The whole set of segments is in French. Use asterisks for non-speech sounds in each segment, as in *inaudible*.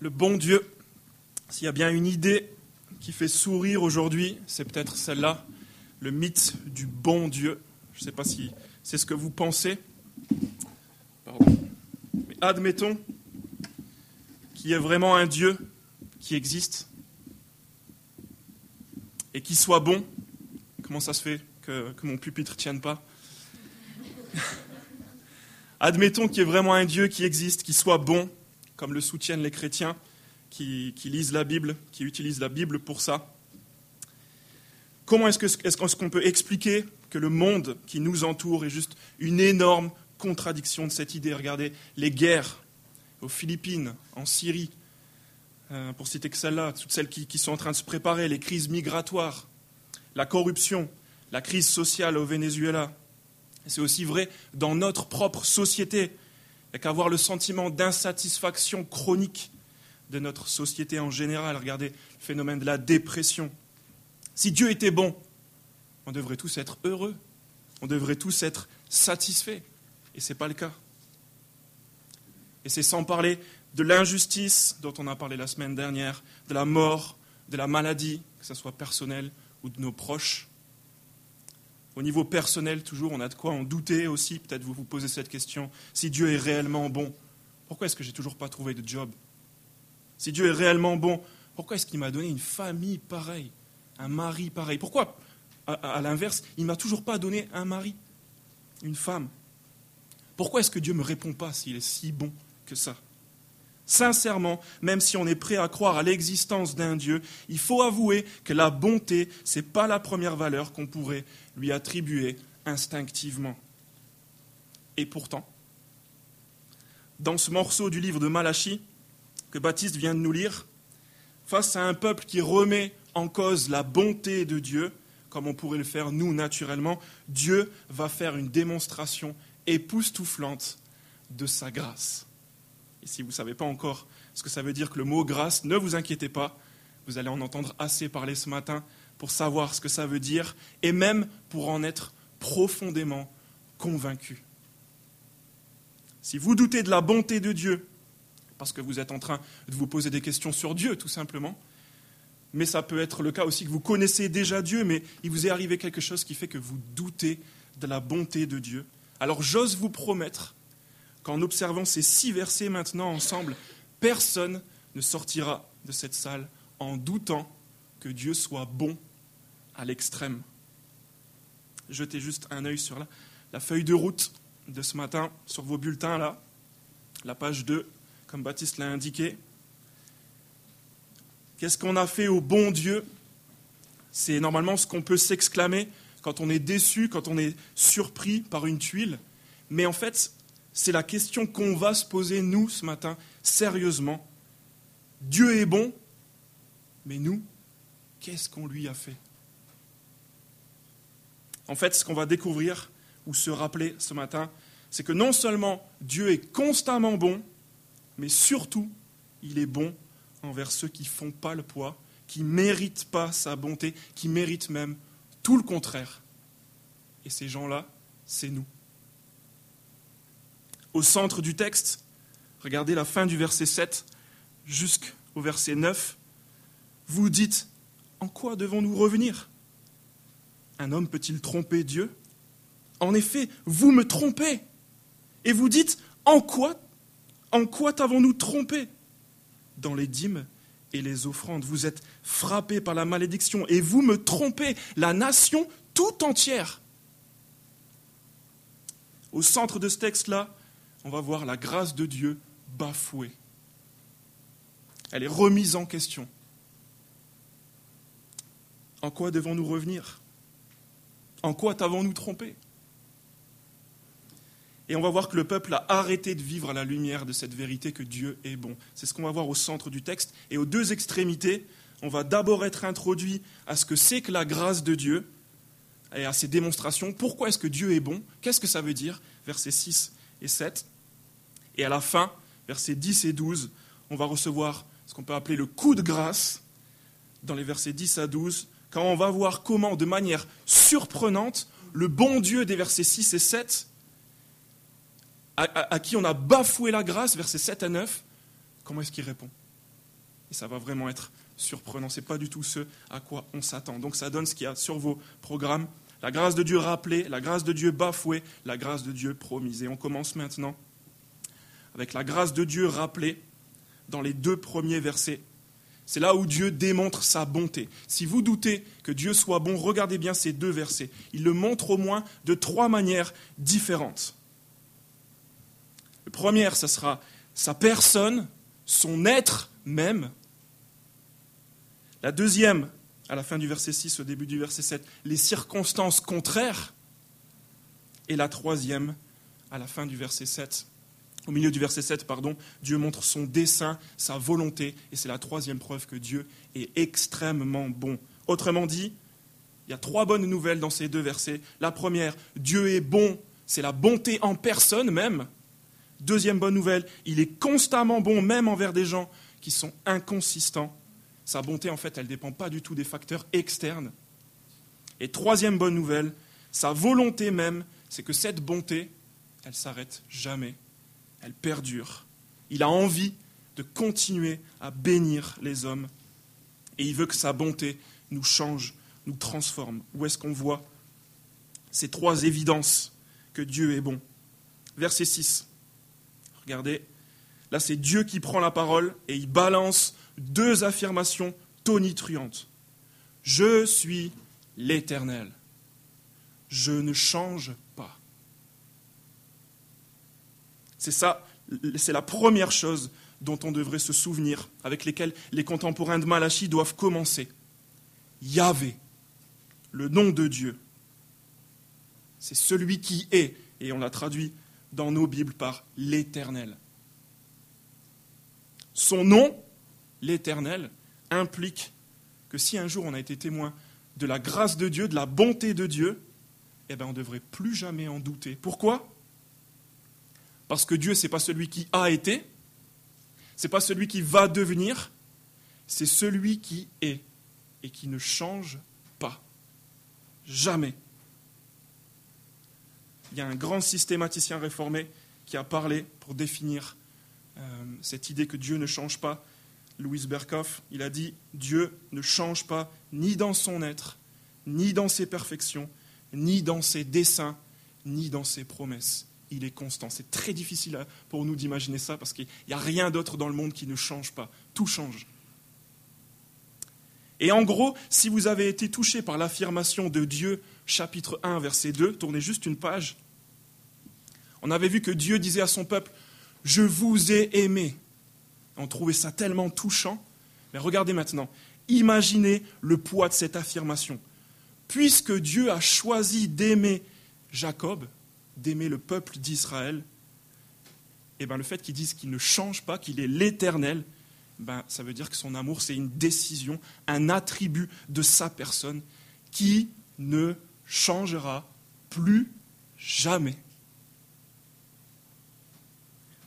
le bon Dieu, s'il y a bien une idée qui fait sourire aujourd'hui, c'est peut-être celle-là, le mythe du bon Dieu. Je ne sais pas si c'est ce que vous pensez. Mais admettons qu'il y ait vraiment un Dieu qui existe et qui soit bon. Comment ça se fait que, mon pupitre ne tienne pas? *laughs* Admettons qu'il y ait vraiment un Dieu qui existe, qui soit bon, comme le soutiennent les chrétiens qui, lisent la Bible, qui utilisent la Bible pour ça. Comment est-ce qu'on peut expliquer que le monde qui nous entoure est juste une énorme contradiction de cette idée? Regardez les guerres aux Philippines, en Syrie, euh, pour citer que celles-là, toutes celles qui, qui sont en train de se préparer, les crises migratoires, la corruption, la crise sociale au Venezuela. C'est aussi vrai dans notre propre société. Il n'y a qu'à avoir le sentiment d'insatisfaction chronique de notre société en général. Regardez le phénomène de la dépression. Si Dieu était bon, on devrait tous être heureux, on devrait tous être satisfaits. Et ce n'est pas le cas. Et c'est sans parler de l'injustice dont on a parlé la semaine dernière, de la mort, de la maladie, que ce soit personnel ou de nos proches. Au niveau personnel, toujours, on a de quoi en douter aussi. Peut-être vous vous posez cette question. Si Dieu est réellement bon, pourquoi est-ce que j'ai toujours pas trouvé de job? Si Dieu est réellement bon, pourquoi est-ce qu'il m'a donné une famille pareille, un mari pareil? Pourquoi, à, l'inverse, il m'a toujours pas donné un mari, une femme? Pourquoi est-ce que Dieu ne me répond pas s'il est si bon que ça? Sincèrement, même si on est prêt à croire à l'existence d'un Dieu, il faut avouer que la bonté, ce n'est pas la première valeur qu'on pourrait lui attribuer instinctivement. Et pourtant, dans ce morceau du livre de Malachie que Baptiste vient de nous lire, face à un peuple qui remet en cause la bonté de Dieu, comme on pourrait le faire nous naturellement, Dieu va faire une démonstration époustouflante de sa grâce. Et si vous ne savez pas encore ce que ça veut dire que le mot grâce, ne vous inquiétez pas, vous allez en entendre assez parler ce matin pour savoir ce que ça veut dire et même pour en être profondément convaincu. Si vous doutez de la bonté de Dieu, parce que vous êtes en train de vous poser des questions sur Dieu, tout simplement, mais ça peut être le cas aussi que vous connaissez déjà Dieu, mais il vous est arrivé quelque chose qui fait que vous doutez de la bonté de Dieu. Alors j'ose vous promettre qu'en observant ces six versets maintenant ensemble, personne ne sortira de cette salle en doutant que Dieu soit bon à l'extrême. Jetez juste un œil sur la, la, feuille de route de ce matin, sur vos bulletins là, la page 2, comme Baptiste l'a indiqué. Qu'est-ce qu'on a fait au bon Dieu? C'est normalement ce qu'on peut s'exclamer quand on est déçu, quand on est surpris par une tuile. Mais en fait, c'est la question qu'on va se poser, nous, ce matin, sérieusement. Dieu est bon, mais nous, qu'est-ce qu'on lui a fait? En fait, ce qu'on va découvrir ou se rappeler ce matin, c'est que non seulement Dieu est constamment bon, mais surtout, il est bon envers ceux qui ne font pas le poids, qui ne méritent pas sa bonté, qui méritent même tout le contraire. Et ces gens-là, c'est nous au centre du texte. Regardez la fin du verset 7 jusqu'au verset 9. Vous dites, en quoi devons-nous revenir? Un homme peut-il tromper Dieu? En effet, vous me trompez. Et vous dites, en quoi En quoi t'avons-nous trompé? Dans les dîmes et les offrandes. Vous êtes frappés par la malédiction et vous me trompez, la nation tout entière. Au centre de ce texte-là, on va voir la grâce de Dieu bafouée. Elle est remise en question. En quoi devons-nous revenir? En quoi t'avons-nous trompé? Et on va voir que le peuple a arrêté de vivre à la lumière de cette vérité que Dieu est bon. C'est ce qu'on va voir au centre du texte. Et aux deux extrémités, on va d'abord être introduit à ce que c'est que la grâce de Dieu et à ses démonstrations. Pourquoi est-ce que Dieu est bon? Qu'est-ce que ça veut dire? Versets 6 et 7. Et à la fin, versets 10 et 12, on va recevoir ce qu'on peut appeler le coup de grâce dans les versets 10 à 12, quand on va voir comment, de manière surprenante, le bon Dieu des versets 6 et 7, à, qui on a bafoué la grâce, versets 7 à 9, comment est-ce qu'il répond? Et ça va vraiment être surprenant. Ce n'est pas du tout ce à quoi on s'attend. Donc ça donne ce qu'il y a sur vos programmes. La grâce de Dieu rappelée, la grâce de Dieu bafouée, la grâce de Dieu promise. Et on commence maintenant avec la grâce de Dieu rappelée dans les deux premiers versets. C'est là où Dieu démontre sa bonté. Si vous doutez que Dieu soit bon, regardez bien ces deux versets. Il le montre au moins de trois manières différentes. Le premier, ce sera sa personne, son être même. La deuxième, à la fin du verset 6, au début du verset 7, les circonstances contraires. Et la troisième, à la fin du verset 7, au milieu du verset 7, pardon, Dieu montre son dessein, sa volonté, et c'est la troisième preuve que Dieu est extrêmement bon. Autrement dit, il y a trois bonnes nouvelles dans ces deux versets. La première, Dieu est bon, c'est la bonté en personne même. Deuxième bonne nouvelle, il est constamment bon, même envers des gens qui sont inconsistants. Sa bonté, en fait, elle ne dépend pas du tout des facteurs externes. Et troisième bonne nouvelle, sa volonté même, c'est que cette bonté, elle s'arrête jamais, elle perdure. Il a envie de continuer à bénir les hommes et il veut que sa bonté nous change, nous transforme. Où est-ce qu'on voit ces trois évidences que Dieu est bon? Verset 6. Regardez, là c'est Dieu qui prend la parole et il balance deux affirmations tonitruantes. Je suis l'Éternel. Je ne change pas. C'est ça, c'est la première chose dont on devrait se souvenir, avec lesquelles les contemporains de Malachi doivent commencer. Yahvé, le nom de Dieu. C'est celui qui est, et on l'a traduit dans nos Bibles par l'Éternel. Son nom, l'Éternel, implique que si un jour on a été témoin de la grâce de Dieu, de la bonté de Dieu, eh bien on ne devrait plus jamais en douter. Pourquoi? Parce que Dieu, ce n'est pas celui qui a été, ce n'est pas celui qui va devenir, c'est celui qui est et qui ne change pas. Jamais. Il y a un grand systématicien réformé qui a parlé pour définir euh, cette idée que Dieu ne change pas. Louis Berkhoff, il a dit Dieu ne change pas ni dans son être, ni dans ses perfections, ni dans ses desseins, ni dans ses promesses. Il est constant. C'est très difficile pour nous d'imaginer ça parce qu'il n'y a rien d'autre dans le monde qui ne change pas. Tout change. Et en gros, si vous avez été touché par l'affirmation de Dieu, chapitre 1, verset 2, tournez juste une page. On avait vu que Dieu disait à son peuple, je vous ai aimé. On trouvait ça tellement touchant. Mais regardez maintenant, imaginez le poids de cette affirmation. Puisque Dieu a choisi d'aimer Jacob, d'aimer le peuple d'Israël, et eh bien le fait qu'il dise qu'il ne change pas, qu'il est l'éternel, ben, ça veut dire que son amour, c'est une décision, un attribut de sa personne qui ne changera plus jamais.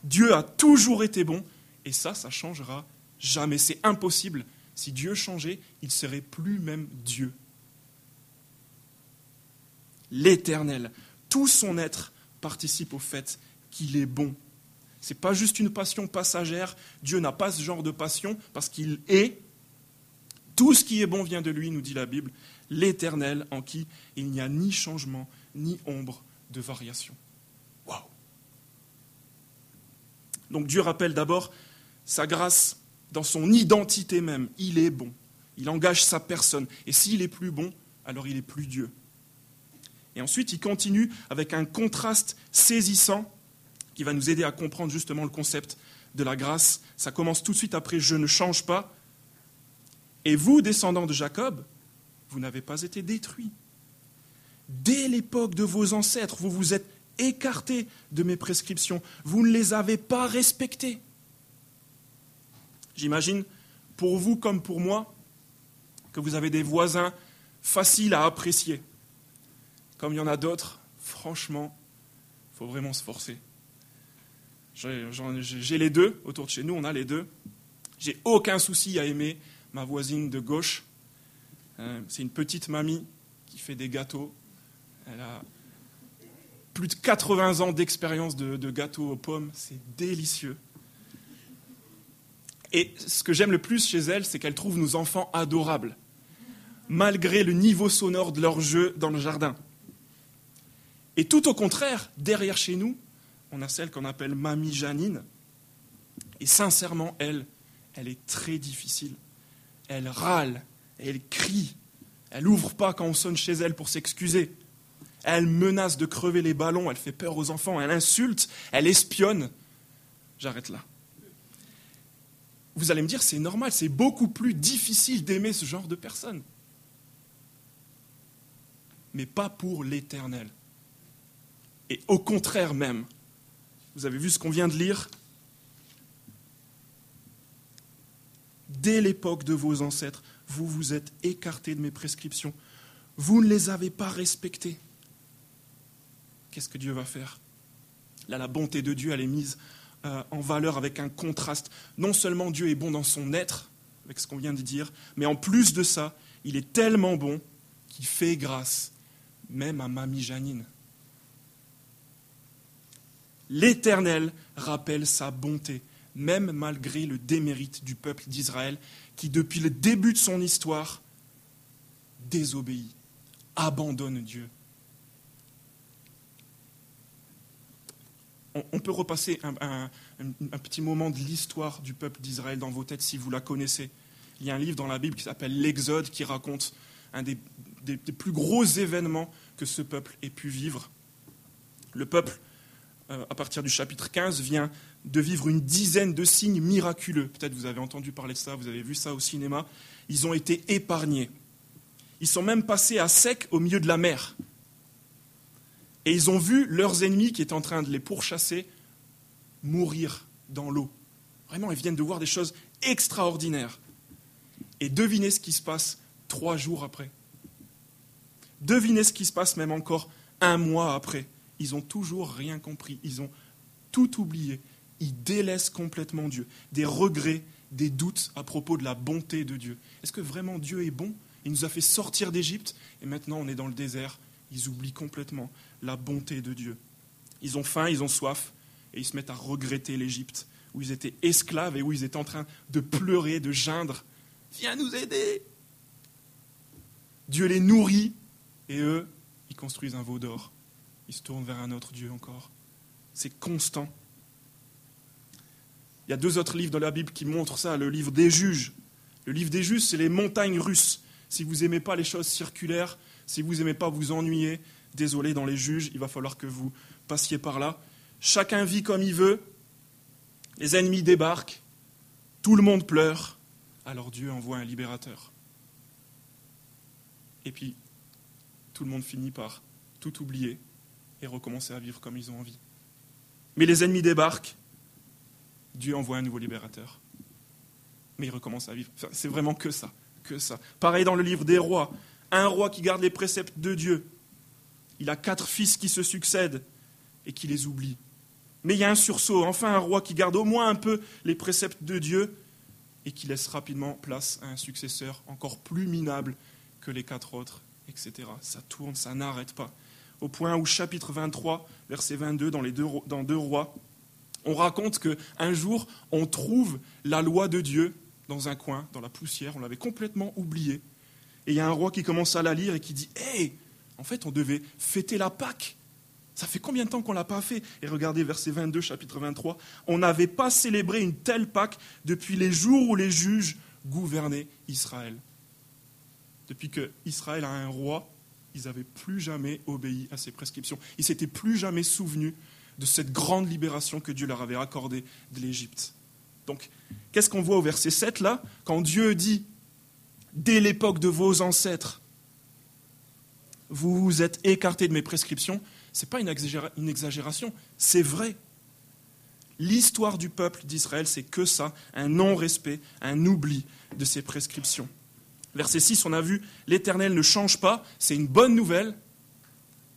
Dieu a toujours été bon, et ça, ça changera jamais. C'est impossible. Si Dieu changeait, il serait plus même Dieu. L'éternel, tout son être participe au fait qu'il est bon ce n'est pas juste une passion passagère. Dieu n'a pas ce genre de passion parce qu'il est. Tout ce qui est bon vient de lui, nous dit la Bible, l'Éternel en qui il n'y a ni changement, ni ombre de variation. Waouh Donc Dieu rappelle d'abord sa grâce dans son identité même. Il est bon. Il engage sa personne. Et s'il est plus bon, alors il est plus Dieu. Et ensuite, il continue avec un contraste saisissant qui va nous aider à comprendre justement le concept de la grâce. Ça commence tout de suite après Je ne change pas. Et vous, descendants de Jacob, vous n'avez pas été détruits. Dès l'époque de vos ancêtres, vous vous êtes écartés de mes prescriptions. Vous ne les avez pas respectées. J'imagine, pour vous comme pour moi, que vous avez des voisins faciles à apprécier. Comme il y en a d'autres, franchement, il faut vraiment se forcer. J'ai les deux autour de chez nous, on a les deux. J'ai aucun souci à aimer ma voisine de gauche. Euh, c'est une petite mamie qui fait des gâteaux. Elle a plus de 80 ans d'expérience de, de gâteaux aux pommes. C'est délicieux. Et ce que j'aime le plus chez elle, c'est qu'elle trouve nos enfants adorables, malgré le niveau sonore de leur jeu dans le jardin. Et tout au contraire, derrière chez nous, on a celle qu'on appelle Mamie Janine. Et sincèrement, elle, elle est très difficile. Elle râle, elle crie, elle n'ouvre pas quand on sonne chez elle pour s'excuser. Elle menace de crever les ballons, elle fait peur aux enfants, elle insulte, elle espionne. J'arrête là. Vous allez me dire, c'est normal, c'est beaucoup plus difficile d'aimer ce genre de personnes. Mais pas pour l'éternel. Et au contraire même, vous avez vu ce qu'on vient de lire? Dès l'époque de vos ancêtres, vous vous êtes écartés de mes prescriptions. Vous ne les avez pas respectées. Qu'est-ce que Dieu va faire? Là, la bonté de Dieu, elle est mise euh, en valeur avec un contraste. Non seulement Dieu est bon dans son être, avec ce qu'on vient de dire, mais en plus de ça, il est tellement bon qu'il fait grâce, même à Mamie Janine. L'Éternel rappelle sa bonté, même malgré le démérite du peuple d'Israël, qui depuis le début de son histoire désobéit, abandonne Dieu. on, peut repasser un, petit moment de l'histoire du peuple d'Israël dans vos têtes si vous la connaissez. Il y a un livre dans la Bible qui s'appelle l'Exode qui raconte un des, plus gros événements que ce peuple ait pu vivre. Le peuple, à partir du chapitre 15, vient de vivre une dizaine de signes miraculeux. Peut-être vous avez entendu parler de ça, vous avez vu ça au cinéma. Ils ont été épargnés. Ils sont même passés à sec au milieu de la mer. Et ils ont vu leurs ennemis qui étaient en train de les pourchasser mourir dans l'eau. Vraiment, ils viennent de voir des choses extraordinaires. Et devinez ce qui se passe trois jours après. Devinez ce qui se passe même encore un mois après. Ils n'ont toujours rien compris. Ils ont tout oublié. Ils délaissent complètement Dieu. Des regrets, des doutes à propos de la bonté de Dieu. Est-ce que vraiment Dieu est bon? Il nous a fait sortir d'Égypte et maintenant on est dans le désert. Ils oublient complètement la bonté de Dieu. Ils ont faim, ils ont soif, et ils se mettent à regretter l'Égypte, où ils étaient esclaves et où ils étaient en train de pleurer, de geindre. Viens nous aider Dieu les nourrit, et eux, ils construisent un veau d'or. Ils se tournent vers un autre Dieu encore. C'est constant. Il y a deux autres livres dans la Bible qui montrent ça. Le livre des juges. Le livre des juges, c'est les montagnes russes. Si vous n'aimez pas les choses circulaires, si vous n'aimez pas vous ennuyer, désolé, dans les juges, il va falloir que vous passiez par là. Chacun vit comme il veut, les ennemis débarquent, tout le monde pleure, alors Dieu envoie un libérateur. Et puis, tout le monde finit par tout oublier et recommencer à vivre comme ils ont envie. Mais les ennemis débarquent, Dieu envoie un nouveau libérateur. Mais ils recommencent à vivre. c'est vraiment que ça, que ça. Pareil dans le livre des rois. Un roi qui garde les préceptes de Dieu, il a quatre fils qui se succèdent et qui les oublie. Mais il y a un sursaut, enfin un roi qui garde au moins un peu les préceptes de Dieu et qui laisse rapidement place à un successeur encore plus minable que les quatre autres, etc. Ça tourne, ça n'arrête pas. Au point où, chapitre 23, verset 22, dans, les deux, dans deux rois, on raconte qu'un jour, on trouve la loi de Dieu dans un coin, dans la poussière, on l'avait complètement oubliée. Et il y a un roi qui commence à la lire et qui dit Hé, en fait, on devait fêter la Pâque. Ça fait combien de temps qu'on ne l'a pas fait? Et regardez verset 22, chapitre 23. On n'avait pas célébré une telle Pâque depuis les jours où les juges gouvernaient Israël. Depuis que Israël a un roi, ils n'avaient plus jamais obéi à ses prescriptions. Ils s'étaient plus jamais souvenus de cette grande libération que Dieu leur avait accordée de l'Égypte. Donc, qu'est-ce qu'on voit au verset 7 là? Quand Dieu dit, dès l'époque de vos ancêtres, vous vous êtes écarté de mes prescriptions, ce n'est pas une exagération, c'est vrai. L'histoire du peuple d'Israël, c'est que ça, un non-respect, un oubli de ses prescriptions. Verset 6, on a vu, l'Éternel ne change pas, c'est une bonne nouvelle.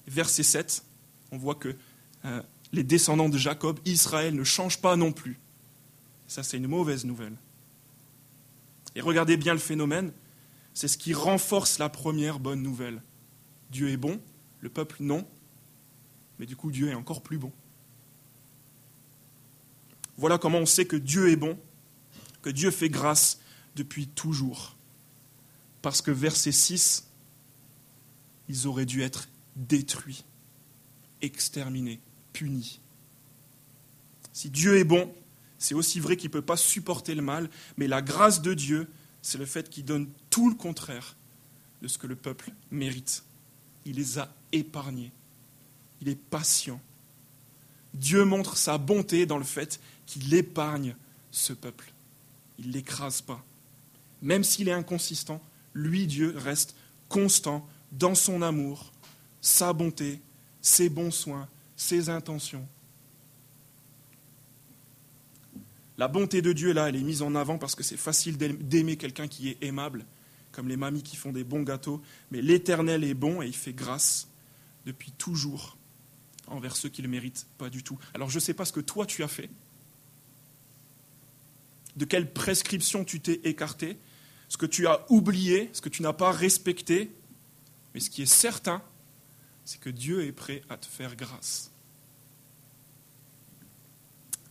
Verset 7, on voit que euh, les descendants de Jacob, Israël, ne changent pas non plus. Ça, c'est une mauvaise nouvelle. Et regardez bien le phénomène, c'est ce qui renforce la première bonne nouvelle. Dieu est bon, le peuple non, mais du coup Dieu est encore plus bon. Voilà comment on sait que Dieu est bon que Dieu fait grâce depuis toujours. Parce que verset 6, ils auraient dû être détruits, exterminés, punis. Si Dieu est bon, c'est aussi vrai qu'il ne peut pas supporter le mal, mais la grâce de Dieu, c'est le fait qu'il donne tout le contraire de ce que le peuple mérite. Il les a épargnés. Il est patient. Dieu montre sa bonté dans le fait qu'il épargne ce peuple. Il ne l'écrase pas. Même s'il est inconsistant, lui, Dieu, reste constant dans son amour, sa bonté, ses bons soins, ses intentions. La bonté de Dieu, là, elle est mise en avant parce que c'est facile d'aimer quelqu'un qui est aimable, comme les mamies qui font des bons gâteaux. Mais l'Éternel est bon et il fait grâce depuis toujours envers ceux qui le méritent pas du tout. Alors je ne sais pas ce que toi tu as fait, de quelle prescription tu t'es écarté, ce que tu as oublié, ce que tu n'as pas respecté, mais ce qui est certain, c'est que Dieu est prêt à te faire grâce.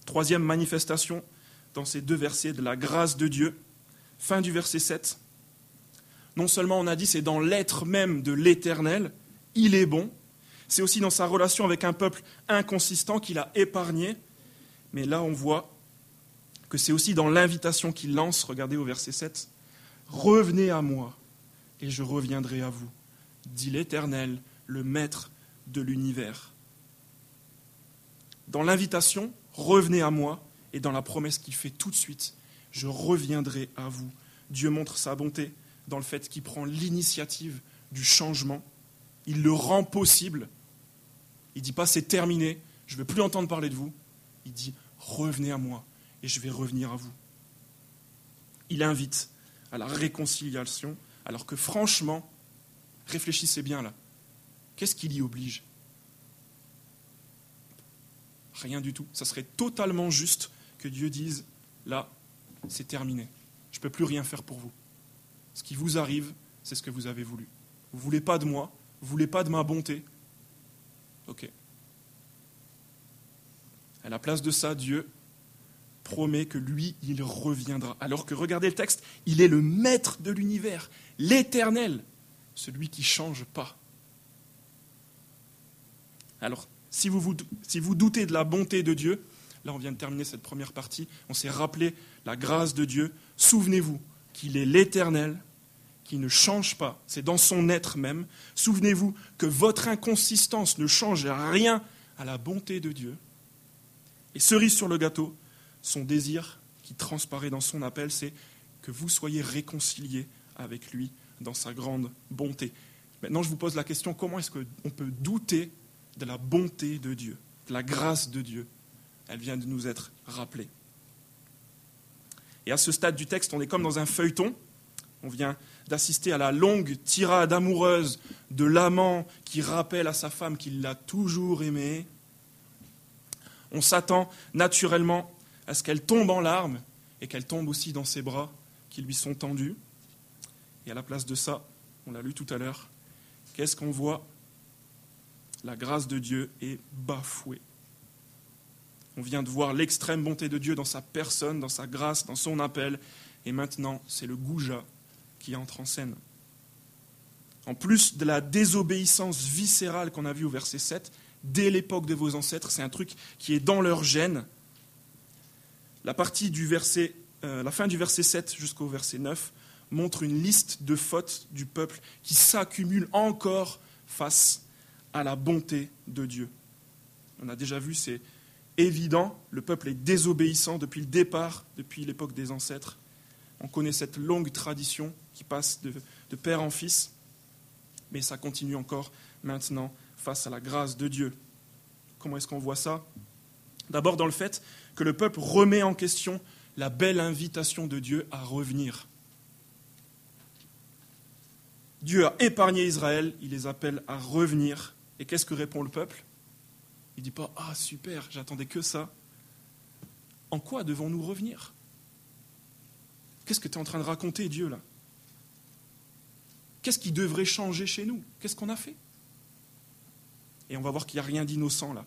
Troisième manifestation dans ces deux versets de la grâce de Dieu, fin du verset 7. Non seulement on a dit c'est dans l'être même de l'Éternel, il est bon, c'est aussi dans sa relation avec un peuple inconsistant qu'il a épargné, mais là on voit que c'est aussi dans l'invitation qu'il lance, regardez au verset 7, Revenez à moi et je reviendrai à vous, dit l'Éternel, le Maître de l'univers. Dans l'invitation, revenez à moi, et dans la promesse qu'il fait tout de suite, je reviendrai à vous. Dieu montre sa bonté dans le fait qu'il prend l'initiative du changement. Il le rend possible. Il ne dit pas c'est terminé, je ne veux plus entendre parler de vous. Il dit revenez à moi et je vais revenir à vous. Il invite à la réconciliation, alors que franchement, réfléchissez bien là, qu'est-ce qui l'y oblige? Rien du tout. Ça serait totalement juste que Dieu dise, là, c'est terminé. Je ne peux plus rien faire pour vous. Ce qui vous arrive, c'est ce que vous avez voulu. Vous ne voulez pas de moi, vous ne voulez pas de ma bonté. Ok. À la place de ça, Dieu promet que lui, il reviendra. Alors que, regardez le texte, il est le maître de l'univers, l'éternel, celui qui ne change pas. Alors, si vous, vous, si vous doutez de la bonté de Dieu, Là, on vient de terminer cette première partie. On s'est rappelé la grâce de Dieu. Souvenez-vous qu'il est l'Éternel, qui ne change pas. C'est dans son être même. Souvenez-vous que votre inconsistance ne change rien à la bonté de Dieu. Et cerise sur le gâteau, son désir qui transparaît dans son appel, c'est que vous soyez réconciliés avec lui dans sa grande bonté. Maintenant, je vous pose la question, comment est-ce qu'on peut douter de la bonté de Dieu, de la grâce de Dieu? Elle vient de nous être rappelée. Et à ce stade du texte, on est comme dans un feuilleton. On vient d'assister à la longue tirade amoureuse de l'amant qui rappelle à sa femme qu'il l'a toujours aimée. On s'attend naturellement à ce qu'elle tombe en larmes et qu'elle tombe aussi dans ses bras qui lui sont tendus. Et à la place de ça, on l'a lu tout à l'heure, qu'est-ce qu'on voit? La grâce de Dieu est bafouée. On vient de voir l'extrême bonté de Dieu dans sa personne, dans sa grâce, dans son appel. Et maintenant, c'est le goujat qui entre en scène. En plus de la désobéissance viscérale qu'on a vue au verset 7, dès l'époque de vos ancêtres, c'est un truc qui est dans leur gène. La, partie du verset, euh, la fin du verset 7 jusqu'au verset 9 montre une liste de fautes du peuple qui s'accumulent encore face à la bonté de Dieu. On a déjà vu ces, évident, le peuple est désobéissant depuis le départ, depuis l'époque des ancêtres. On connaît cette longue tradition qui passe de, père en fils, mais ça continue encore maintenant face à la grâce de Dieu. Comment est-ce qu'on voit ça? D'abord dans le fait que le peuple remet en question la belle invitation de Dieu à revenir. Dieu a épargné Israël, il les appelle à revenir. Et qu'est-ce que répond le peuple? Il ne dit pas Ah, super, j'attendais que ça. En quoi devons-nous revenir? Qu'est-ce que tu es en train de raconter, Dieu, là? Qu'est-ce qui devrait changer chez nous? Qu'est-ce qu'on a fait? Et on va voir qu'il n'y a rien d'innocent là.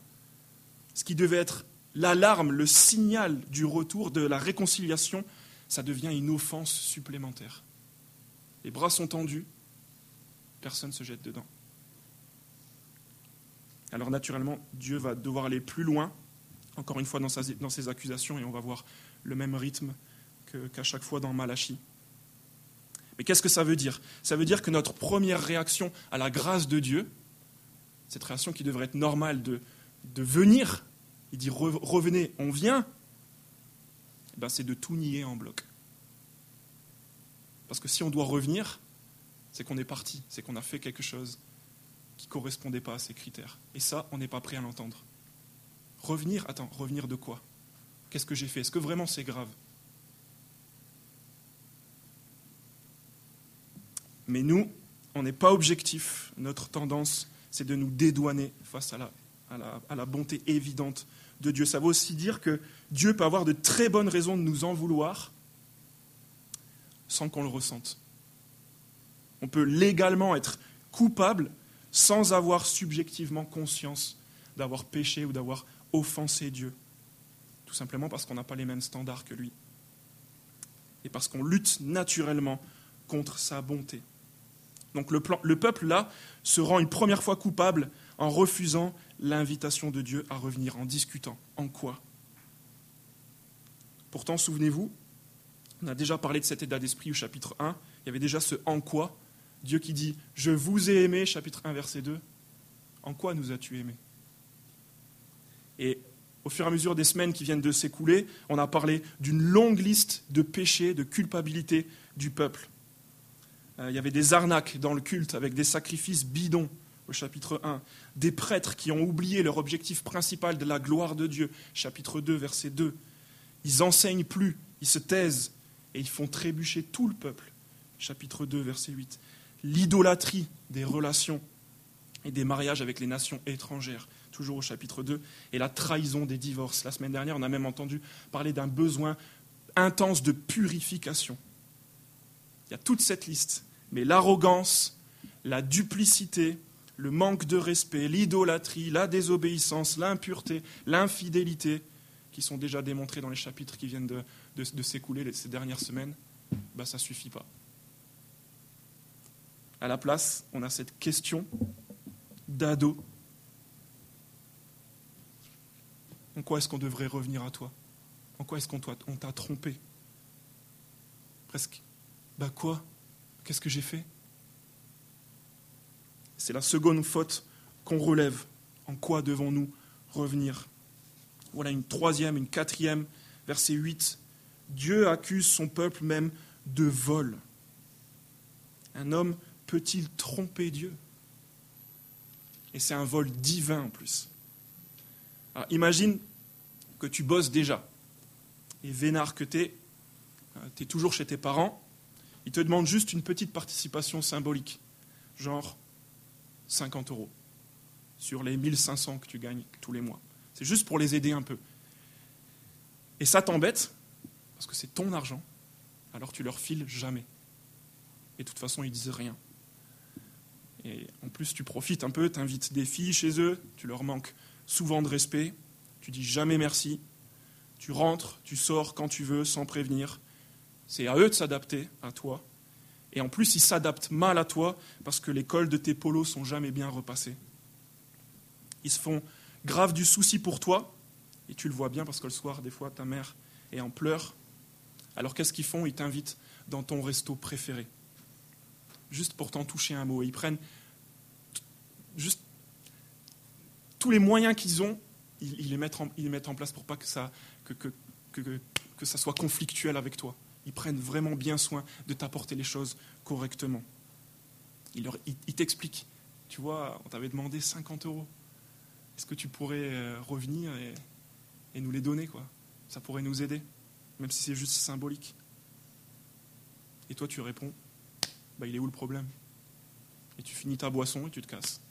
Ce qui devait être l'alarme, le signal du retour, de la réconciliation, ça devient une offense supplémentaire. Les bras sont tendus, personne ne se jette dedans. Alors naturellement, Dieu va devoir aller plus loin, encore une fois dans, ses accusations, et on va voir le même rythme qu'à chaque fois dans Malachie. Mais qu'est-ce que ça veut dire? Ça veut dire que notre première réaction à la grâce de Dieu, cette réaction qui devrait être normale de, de venir, il dit revenez, on vient, eh ben c'est de tout nier en bloc. Parce que si on doit revenir, c'est qu'on est parti, c'est qu'on a fait quelque chose qui ne correspondait pas à ces critères. Et ça, on n'est pas prêt à l'entendre. Revenir, attends, revenir de quoi? Qu'est-ce que j'ai fait? Est-ce que vraiment c'est grave? Mais nous, on n'est pas objectif. Notre tendance, c'est de nous dédouaner face à la, à, la, bonté évidente de Dieu. Ça veut aussi dire que Dieu peut avoir de très bonnes raisons de nous en vouloir sans qu'on le ressente. On peut légalement être coupable sans avoir subjectivement conscience d'avoir péché ou d'avoir offensé Dieu. Tout simplement parce qu'on n'a pas les mêmes standards que lui. Et parce qu'on lutte naturellement contre sa bonté. Donc le, peuple, là, se rend une première fois coupable en refusant l'invitation de Dieu à revenir, en discutant. En quoi Pourtant, souvenez-vous, on a déjà parlé de cet état d'esprit au chapitre 1. Il y avait déjà ce en quoi. Dieu qui dit Je vous ai aimé, chapitre 1, verset 2. En quoi nous as-tu aimés Et au fur et à mesure des semaines qui viennent de s'écouler, on a parlé d'une longue liste de péchés, de culpabilité du peuple. Euh, il y avait des arnaques dans le culte avec des sacrifices bidons au chapitre 1, des prêtres qui ont oublié leur objectif principal de la gloire de Dieu, chapitre 2, verset 2. Ils enseignent plus, ils se taisent, et ils font trébucher tout le peuple. Chapitre 2, verset 8. L'idolâtrie des relations et des mariages avec les nations étrangères, toujours au chapitre 2, et la trahison des divorces. La semaine dernière, on a même entendu parler d'un besoin intense de purification. Il y a toute cette liste, mais l'arrogance, la duplicité, le manque de respect, l'idolâtrie, la désobéissance, l'impureté, l'infidélité, qui sont déjà démontrés dans les chapitres qui viennent de, s'écouler ces dernières semaines, bah, ça ne suffit pas. À la place, on a cette question d'ado. En quoi est-ce qu'on devrait revenir à toi? En quoi est-ce qu'on t'a trompé? Presque. Bah quoi? Qu'est-ce que j'ai fait? C'est la seconde faute qu'on relève. En quoi devons-nous revenir? Voilà une troisième, une quatrième, verset 8. Dieu accuse son peuple même de vol. Un homme peut-il tromper Dieu? Et c'est un vol divin en plus. Imagine que tu bosses déjà, et vénard que tu es, euh, tu es toujours chez tes parents, ils te demandent juste une petite participation symbolique, genre 50 euros, sur les 1500 que tu gagnes tous les mois. C'est juste pour les aider un peu. Et ça t'embête, parce que c'est ton argent, alors tu leur files jamais. Et de toute façon, ils disent rien. Et en plus, tu profites un peu, tu invites des filles chez eux, tu leur manques souvent de respect, tu dis jamais merci, tu rentres, tu sors quand tu veux sans prévenir. C'est à eux de s'adapter à toi. Et en plus, ils s'adaptent mal à toi parce que les cols de tes polos sont jamais bien repassés. Ils se font grave du souci pour toi, et tu le vois bien parce que le soir, des fois, ta mère est en pleurs alors qu'est-ce qu'ils font? Ils t'invitent dans ton resto préféré. Juste pour t'en toucher un mot. Ils prennent juste tous les moyens qu'ils ont, ils, les mettent en, ils, les mettent en, place pour pas que ça, soit conflictuel avec toi. Ils prennent vraiment bien soin de t'apporter les choses correctement. Ils, t'expliquent. Tu vois, on t'avait demandé 50 euros. Est-ce que tu pourrais euh, revenir et, et nous les donner quoi? Ça pourrait nous aider même si c'est juste symbolique. Et toi, tu réponds, bah, il est où le problème? Et tu finis ta boisson et tu te casses.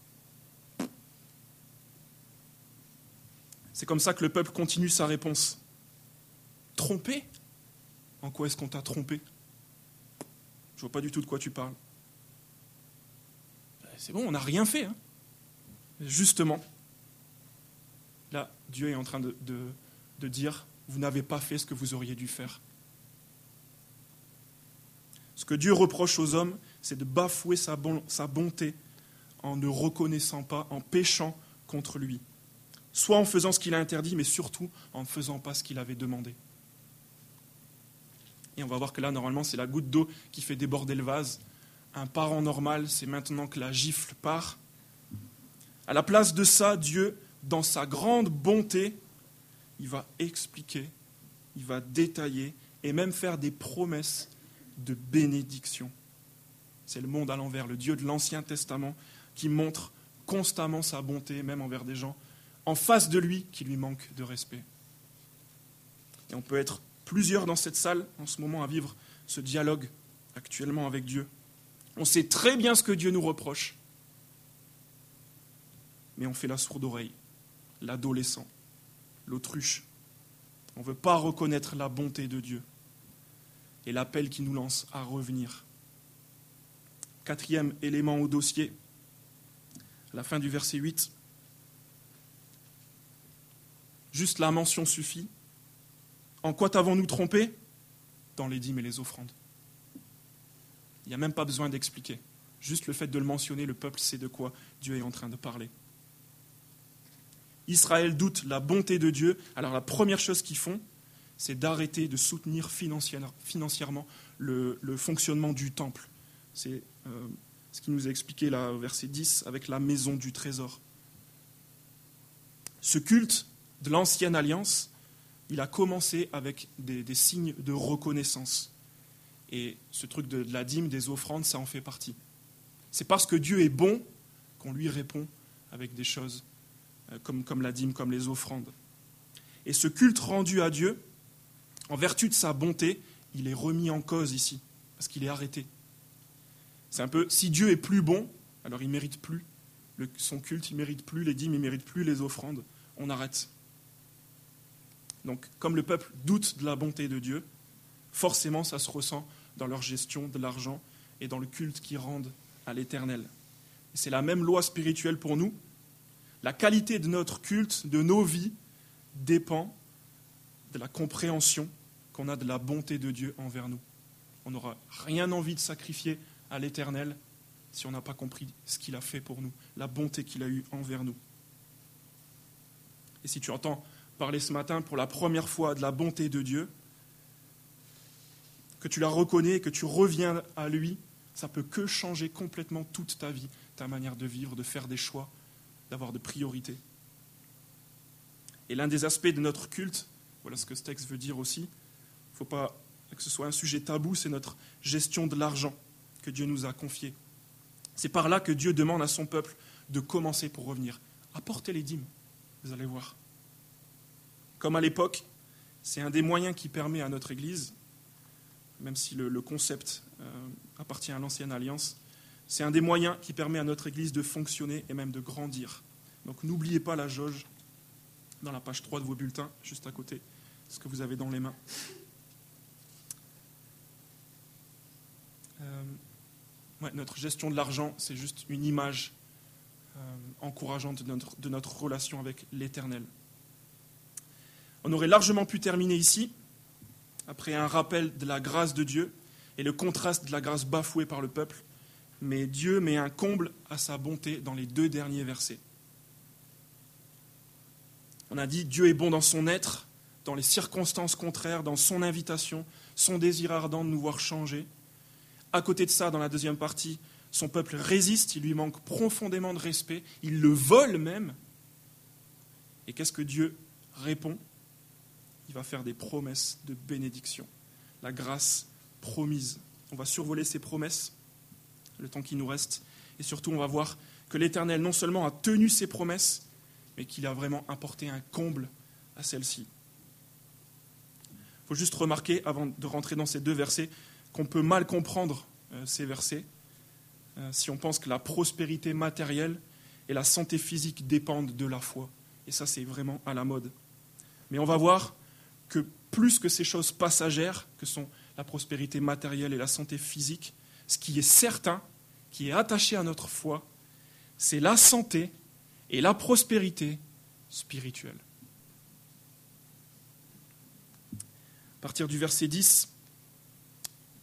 C'est comme ça que le peuple continue sa réponse. Trompé? En quoi est-ce qu'on t'a trompé? Je vois pas du tout de quoi tu parles. Ben, c'est bon, on n'a rien fait. Hein. Justement, là, Dieu est en train de dire vous n'avez pas fait ce que vous auriez dû faire. Ce que Dieu reproche aux hommes, c'est de bafouer sa, bonté en ne reconnaissant pas, en péchant contre lui. Soit en faisant ce qu'il a interdit, mais surtout en ne faisant pas ce qu'il avait demandé. Et on va voir que là, normalement, c'est la goutte d'eau qui fait déborder le vase. Un parent normal, c'est maintenant que la gifle part. À la place de ça, Dieu, dans sa grande bonté, il va expliquer, il va détailler et même faire des promesses de bénédiction. C'est le monde à l'envers, le Dieu de l'Ancien Testament qui montre constamment sa bonté, même envers des gens en face de lui qui lui manquent de respect. Et on peut être plusieurs dans cette salle en ce moment à vivre ce dialogue actuellement avec Dieu. On sait très bien ce que Dieu nous reproche, mais on fait la sourde oreille, l'adolescent, l'autruche. On ne veut pas reconnaître la bonté de Dieu et l'appel qui nous lance à revenir. Quatrième élément au dossier, à la fin du verset 8. Juste la mention suffit. En quoi t'avons-nous trompé? Dans les dîmes et les offrandes. Il n'y a même pas besoin d'expliquer. Juste le fait de le mentionner, le peuple sait de quoi Dieu est en train de parler. Israël doute la bonté de Dieu. Alors la première chose qu'ils font, c'est d'arrêter de soutenir financièrement le, fonctionnement du temple. C'est euh, ce qui nous est expliqué là au verset 10 avec la maison du trésor. Ce culte de l'ancienne alliance, il a commencé avec des, signes de reconnaissance. Et ce truc de, la dîme, des offrandes, ça en fait partie. C'est parce que Dieu est bon qu'on lui répond avec des choses euh, comme, comme la dîme, comme les offrandes. Et ce culte rendu à Dieu, en vertu de sa bonté, il est remis en cause ici, parce qu'il est arrêté. C'est un peu, si Dieu est plus bon, alors il mérite plus son culte, il mérite plus les dîmes, il mérite plus les offrandes, on arrête. Donc, comme le peuple doute de la bonté de Dieu, forcément ça se ressent dans leur gestion de l'argent et dans le culte qu'ils rendent à l'Éternel. C'est la même loi spirituelle pour nous. La qualité de notre culte, de nos vies, dépend de la compréhension qu'on a de la bonté de Dieu envers nous. On n'aura rien envie de sacrifier à l'Éternel si on n'a pas compris ce qu'il a fait pour nous, la bonté qu'il a eue envers nous. Et si tu entends parler ce matin pour la première fois de la bonté de Dieu, que tu la reconnais, que tu reviens à lui, ça peut que changer complètement toute ta vie, ta manière de vivre, de faire des choix, d'avoir des priorités. Et l'un des aspects de notre culte, voilà ce que ce texte veut dire aussi, il ne faut pas que ce soit un sujet tabou, c'est notre gestion de l'argent que Dieu nous a confié. C'est par là que Dieu demande à son peuple de commencer pour revenir. Apportez les dîmes, vous allez voir. Comme à l'époque, c'est un des moyens qui permet à notre Église, même si le, concept euh, appartient à l'ancienne alliance, c'est un des moyens qui permet à notre Église de fonctionner et même de grandir. Donc n'oubliez pas la jauge dans la page 3 de vos bulletins, juste à côté, ce que vous avez dans les mains. Euh, notre gestion de l'argent, c'est juste une image euh, encourageante de notre, de notre relation avec l'Éternel. On aurait largement pu terminer ici, après un rappel de la grâce de Dieu et le contraste de la grâce bafouée par le peuple, mais Dieu met un comble à sa bonté dans les deux derniers versets. On a dit Dieu est bon dans son être, dans les circonstances contraires, dans son invitation, son désir ardent de nous voir changer. À côté de ça, dans la deuxième partie, son peuple résiste, il lui manque profondément de respect, il le vole même. Et qu'est-ce que Dieu répond? Il va faire des promesses de bénédiction, la grâce promise. On va survoler ces promesses, le temps qui nous reste, et surtout on va voir que l'Éternel non seulement a tenu ses promesses, mais qu'il a vraiment apporté un comble à celles-ci. Il faut juste remarquer, avant de rentrer dans ces deux versets, qu'on peut mal comprendre euh, ces versets euh, si on pense que la prospérité matérielle et la santé physique dépendent de la foi. Et ça, c'est vraiment à la mode. Mais on va voir que plus que ces choses passagères, que sont la prospérité matérielle et la santé physique, ce qui est certain, qui est attaché à notre foi, c'est la santé et la prospérité spirituelle. À partir du verset 10,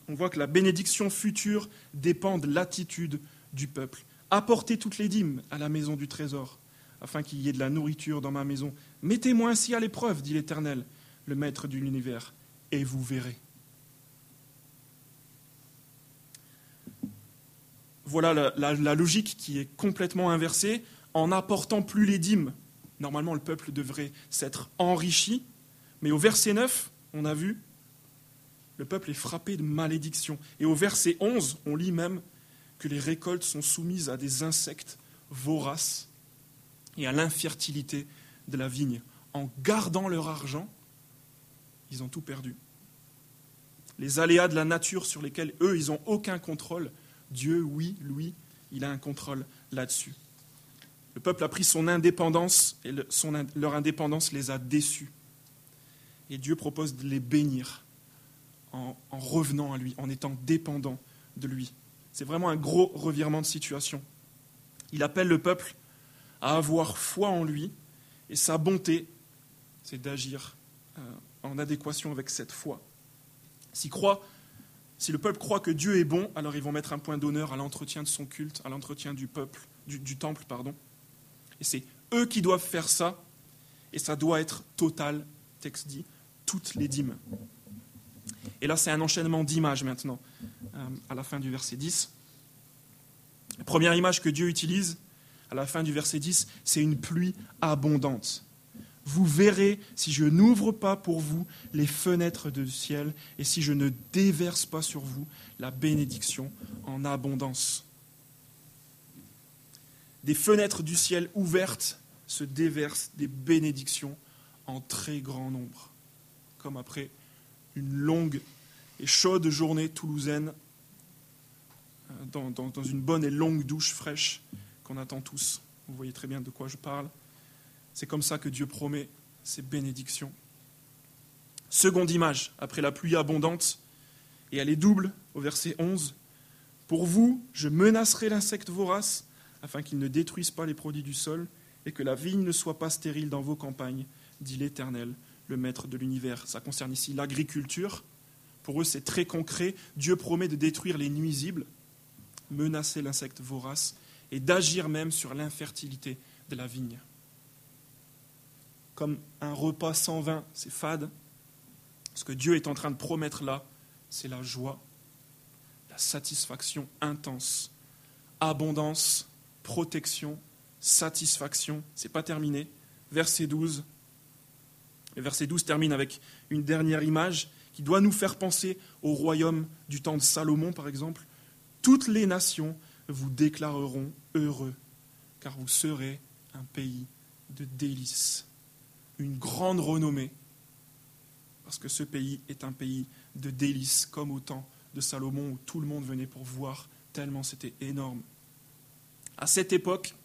on voit que la bénédiction future dépend de l'attitude du peuple. Apportez toutes les dîmes à la maison du trésor, afin qu'il y ait de la nourriture dans ma maison. Mettez-moi ainsi à l'épreuve, dit l'Éternel, le Maître de l'univers, et vous verrez. Voilà la, logique qui est complètement inversée. En n'apportant plus les dîmes, normalement le peuple devrait s'être enrichi, mais au verset 9, on a vu, le peuple est frappé de malédiction. Et au verset 11, on lit même que les récoltes sont soumises à des insectes voraces et à l'infertilité de la vigne. En gardant leur argent, ils ont tout perdu. Les aléas de la nature sur lesquels eux, ils n'ont aucun contrôle, Dieu, oui, lui, il a un contrôle là-dessus. Le peuple a pris son indépendance et leur indépendance les a déçus. Et Dieu propose de les bénir en, en revenant à lui, en étant dépendant de lui. C'est vraiment un gros revirement de situation. Il appelle le peuple à avoir foi en lui et sa bonté, c'est d'agir euh, en adéquation avec cette foi. Si le peuple croit que Dieu est bon, alors ils vont mettre un point d'honneur à l'entretien de son culte, à l'entretien du peuple, du, temple, pardon. Et c'est eux qui doivent faire ça, et ça doit être total, texte dit, toutes les dîmes. Et là, c'est un enchaînement d'images maintenant, euh, à la fin du verset 10. La première image que Dieu utilise, à la fin du verset 10, c'est une pluie abondante vous verrez si je n'ouvre pas pour vous les fenêtres du ciel et si je ne déverse pas sur vous la bénédiction en abondance. Des fenêtres du ciel ouvertes se déversent des bénédictions en très grand nombre, comme après une longue et chaude journée toulousaine, euh, dans, dans une bonne et longue douche fraîche qu'on attend tous. Vous voyez très bien de quoi je parle. C'est comme ça que Dieu promet ses bénédictions. Seconde image, après la pluie abondante, et elle est double au verset 11. Pour vous, je menacerai l'insecte vorace, afin qu'il ne détruise pas les produits du sol, et que la vigne ne soit pas stérile dans vos campagnes, dit l'Éternel, le Maître de l'univers. Ça concerne ici l'agriculture. Pour eux, c'est très concret. Dieu promet de détruire les nuisibles, menacer l'insecte vorace, et d'agir même sur l'infertilité de la vigne comme un repas sans vin, c'est fade. Ce que Dieu est en train de promettre là, c'est la joie, la satisfaction intense, abondance, protection, satisfaction. C'est pas terminé. Verset 12. Le verset 12 termine avec une dernière image qui doit nous faire penser au royaume du temps de Salomon, par exemple. Toutes les nations vous déclareront heureux, car vous serez un pays de délices une grande renommée, parce que ce pays est un pays de délices, comme au temps de Salomon, où tout le monde venait pour voir, tellement c'était énorme. À cette époque,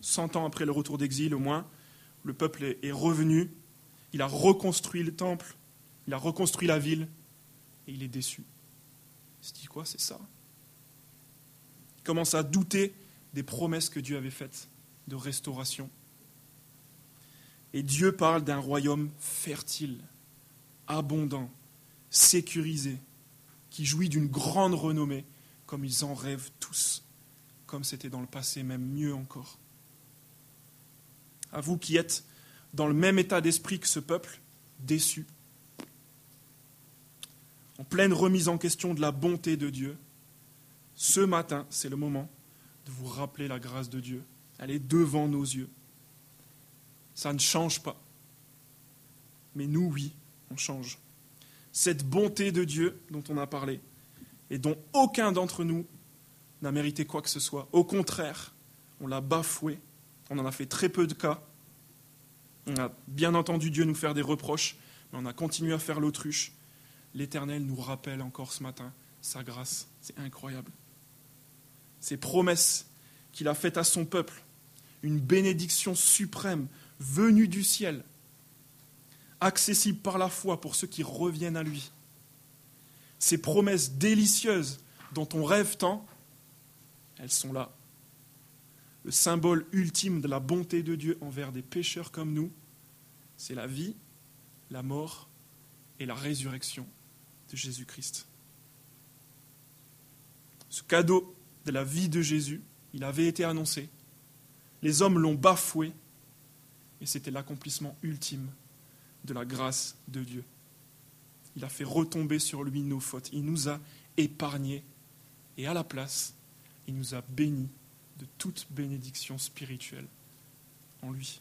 cent ans après le retour d'exil au moins, le peuple est revenu, il a reconstruit le temple, il a reconstruit la ville, et il est déçu. Il se dit quoi, c'est ça? Il commence à douter des promesses que Dieu avait faites de restauration. Et Dieu parle d'un royaume fertile, abondant, sécurisé, qui jouit d'une grande renommée, comme ils en rêvent tous, comme c'était dans le passé, même mieux encore. À vous qui êtes dans le même état d'esprit que ce peuple, déçu, en pleine remise en question de la bonté de Dieu, ce matin, c'est le moment de vous rappeler la grâce de Dieu. Elle est devant nos yeux. Ça ne change pas. Mais nous, oui, on change. Cette bonté de Dieu dont on a parlé, et dont aucun d'entre nous n'a mérité quoi que ce soit. Au contraire, on l'a bafoué. On en a fait très peu de cas. On a bien entendu Dieu nous faire des reproches, mais on a continué à faire l'autruche. L'Éternel nous rappelle encore ce matin sa grâce. C'est incroyable. Ces promesses qu'il a faites à son peuple, une bénédiction suprême venu du ciel, accessible par la foi pour ceux qui reviennent à lui. Ces promesses délicieuses dont on rêve tant, elles sont là. Le symbole ultime de la bonté de Dieu envers des pécheurs comme nous, c'est la vie, la mort et la résurrection de Jésus-Christ. Ce cadeau de la vie de Jésus, il avait été annoncé. Les hommes l'ont bafoué, et c'était l'accomplissement ultime de la grâce de Dieu. Il a fait retomber sur lui nos fautes. Il nous a épargnés. Et à la place, il nous a bénis de toute bénédiction spirituelle en lui.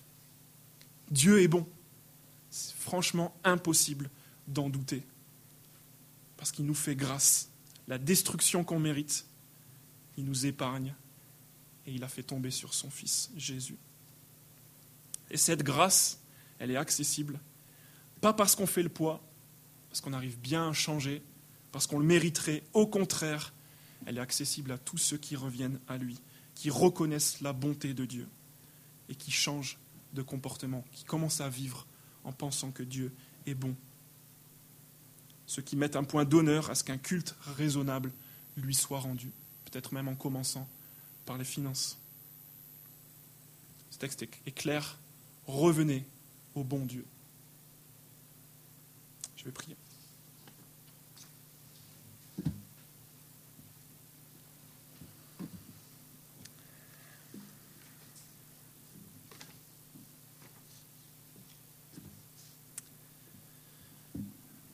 Dieu est bon. C'est franchement impossible d'en douter. Parce qu'il nous fait grâce. La destruction qu'on mérite, il nous épargne. Et il a fait tomber sur son Fils, Jésus. Et cette grâce, elle est accessible, pas parce qu'on fait le poids, parce qu'on arrive bien à changer, parce qu'on le mériterait. Au contraire, elle est accessible à tous ceux qui reviennent à lui, qui reconnaissent la bonté de Dieu et qui changent de comportement, qui commencent à vivre en pensant que Dieu est bon. Ceux qui mettent un point d'honneur à ce qu'un culte raisonnable lui soit rendu, peut-être même en commençant par les finances. Ce texte est clair. Revenez au bon Dieu. Je vais prier.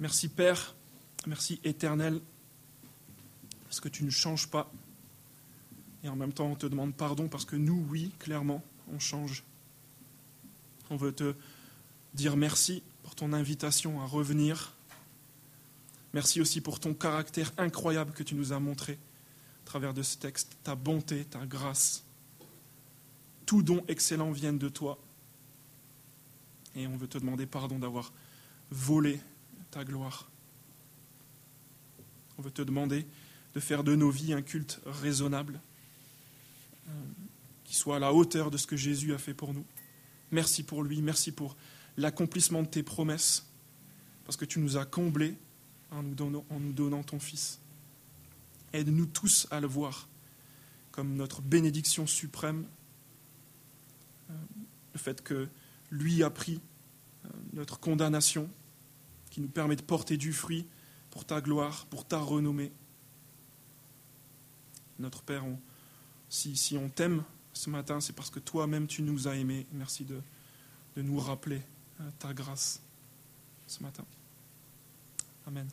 Merci Père, merci Éternel, parce que tu ne changes pas. Et en même temps, on te demande pardon parce que nous, oui, clairement, on change. On veut te dire merci pour ton invitation à revenir. Merci aussi pour ton caractère incroyable que tu nous as montré à travers de ce texte, ta bonté, ta grâce. Tout don excellent vienne de toi. Et on veut te demander pardon d'avoir volé ta gloire. On veut te demander de faire de nos vies un culte raisonnable, euh, qui soit à la hauteur de ce que Jésus a fait pour nous. Merci pour lui, merci pour l'accomplissement de tes promesses, parce que tu nous as comblés en nous donnant, ton Fils. Aide-nous tous à le voir comme notre bénédiction suprême, euh, le fait que lui a pris euh, notre condamnation, qui nous permet de porter du fruit pour ta gloire, pour ta renommée. Notre Père, si on t'aime ce matin, c'est parce que toi-même tu nous as aimés. Merci de, nous rappeler ta grâce ce matin. Amen.